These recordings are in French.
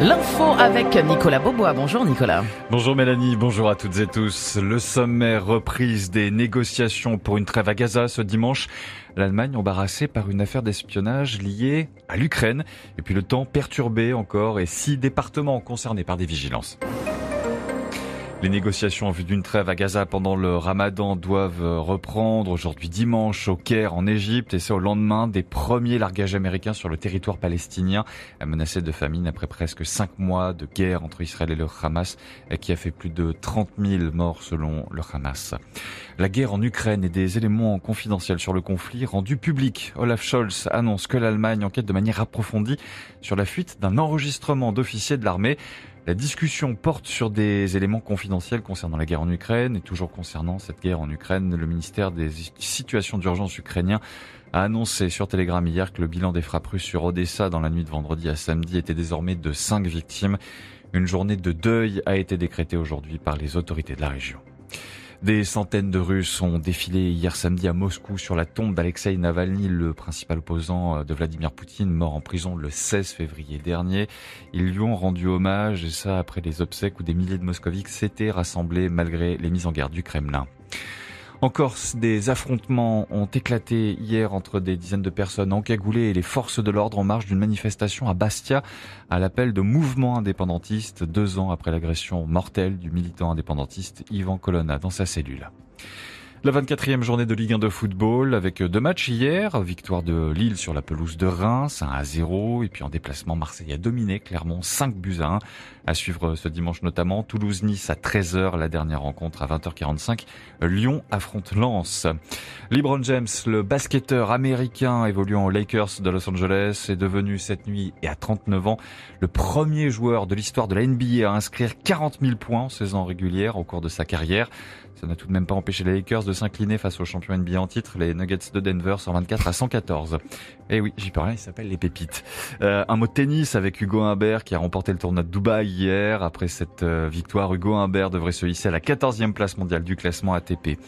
L'info avec Nicolas Bobois. Bonjour Nicolas. Bonjour Mélanie, bonjour à toutes et tous. Le sommet reprise des négociations pour une trêve à Gaza ce dimanche. L'Allemagne embarrassée par une affaire d'espionnage liée à l'Ukraine. Et puis le temps perturbé encore et six départements concernés par des vigilances. Les négociations en vue d'une trêve à Gaza pendant le ramadan doivent reprendre aujourd'hui dimanche au Caire en Égypte et c'est au lendemain des premiers largages américains sur le territoire palestinien menacé de famine après presque cinq mois de guerre entre Israël et le Hamas qui a fait plus de 30 000 morts selon le Hamas. La guerre en Ukraine et des éléments confidentiels sur le conflit rendus publics. Olaf Scholz annonce que l'Allemagne enquête de manière approfondie sur la fuite d'un enregistrement d'officiers de l'armée. La discussion porte sur des éléments confidentiels concernant la guerre en Ukraine et toujours concernant cette guerre en Ukraine, le ministère des situations d'urgence ukrainien a annoncé sur Telegram hier que le bilan des frappes russes sur Odessa dans la nuit de vendredi à samedi était désormais de cinq victimes. Une journée de deuil a été décrétée aujourd'hui par les autorités de la région. Des centaines de Russes ont défilé hier samedi à Moscou sur la tombe d'Alexei Navalny, le principal opposant de Vladimir Poutine, mort en prison le 16 février dernier. Ils lui ont rendu hommage, et ça après les obsèques où des milliers de Moscoviques s'étaient rassemblés malgré les mises en garde du Kremlin. En Corse, des affrontements ont éclaté hier entre des dizaines de personnes encagoulées et les forces de l'ordre en marge d'une manifestation à Bastia à l'appel de mouvements indépendantistes deux ans après l'agression mortelle du militant indépendantiste Yvan Colonna dans sa cellule. La 24e journée de Ligue 1 de football avec deux matchs hier. Victoire de Lille sur la pelouse de Reims, 1 à 0. Et puis en déplacement, Marseille a dominé Clermont 5 buts à 1. À suivre ce dimanche notamment, Toulouse-Nice à 13h, la dernière rencontre à 20h45. Lyon affronte Lens. LeBron James, le basketteur américain évoluant aux Lakers de Los Angeles, est devenu cette nuit et à 39 ans le premier joueur de l'histoire de la NBA à inscrire 40 000 points en saison régulière au cours de sa carrière. Ça n'a tout de même pas empêché les Lakers de s'incliner face aux champions NBA en titre, les Nuggets de Denver, 124 à 114. Et eh oui, j'y rien, il s'appelle les pépites. Euh, un mot de tennis avec Hugo Humbert qui a remporté le tournoi de Dubaï hier. Après cette euh, victoire, Hugo Humbert devrait se hisser à la 14e place mondiale du classement ATP.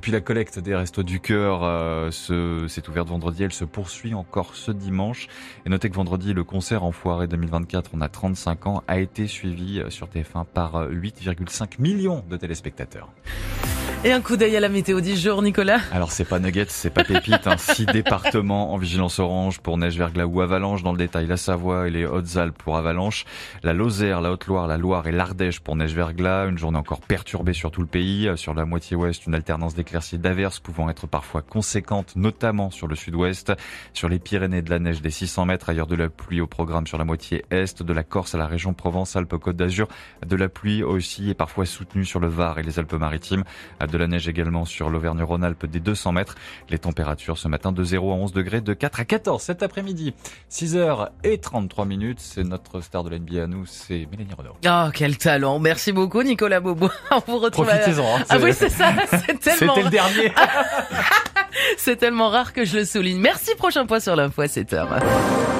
Puis la collecte des Restos du Cœur euh, s'est ouverte vendredi, elle se poursuit encore ce dimanche. Et notez que vendredi, le concert Enfoiré 2024, on a 35 ans, a été suivi sur TF1 par 8,5 millions de téléspectateurs. Et un coup d'œil à la météo du jour, Nicolas. Alors c'est pas nuggets, c'est pas pépite. Hein. Six départements en vigilance orange pour neige, verglas ou avalanche. Dans le détail, la Savoie et les Hautes-Alpes pour avalanche, la Lozère, la Haute-Loire, la Loire et l'Ardèche pour neige, verglas. Une journée encore perturbée sur tout le pays. Sur la moitié ouest, une alternance d'éclaircies d'averses pouvant être parfois conséquente, notamment sur le sud-ouest. Sur les Pyrénées, de la neige des 600 mètres. Ailleurs de la pluie au programme sur la moitié est, de la Corse à la région Provence-Alpes-Côte d'Azur. De la pluie aussi et parfois soutenue sur le Var et les Alpes-Maritimes de la neige également sur l'Auvergne-Rhône-Alpes des 200 mètres. Les températures ce matin de 0 à 11 degrés, de 4 à 14 cet après-midi. 6h et 33 minutes, c'est notre star de l'NBA à nous, c'est Mélanie Renaud. Oh, quel talent. Merci beaucoup Nicolas Bobo. On vous retrouve Profitez-en. Hein, ah oui, c'est ça. tellement... C'était le dernier. c'est tellement rare que je le souligne. Merci, prochain point sur l'info à 7h.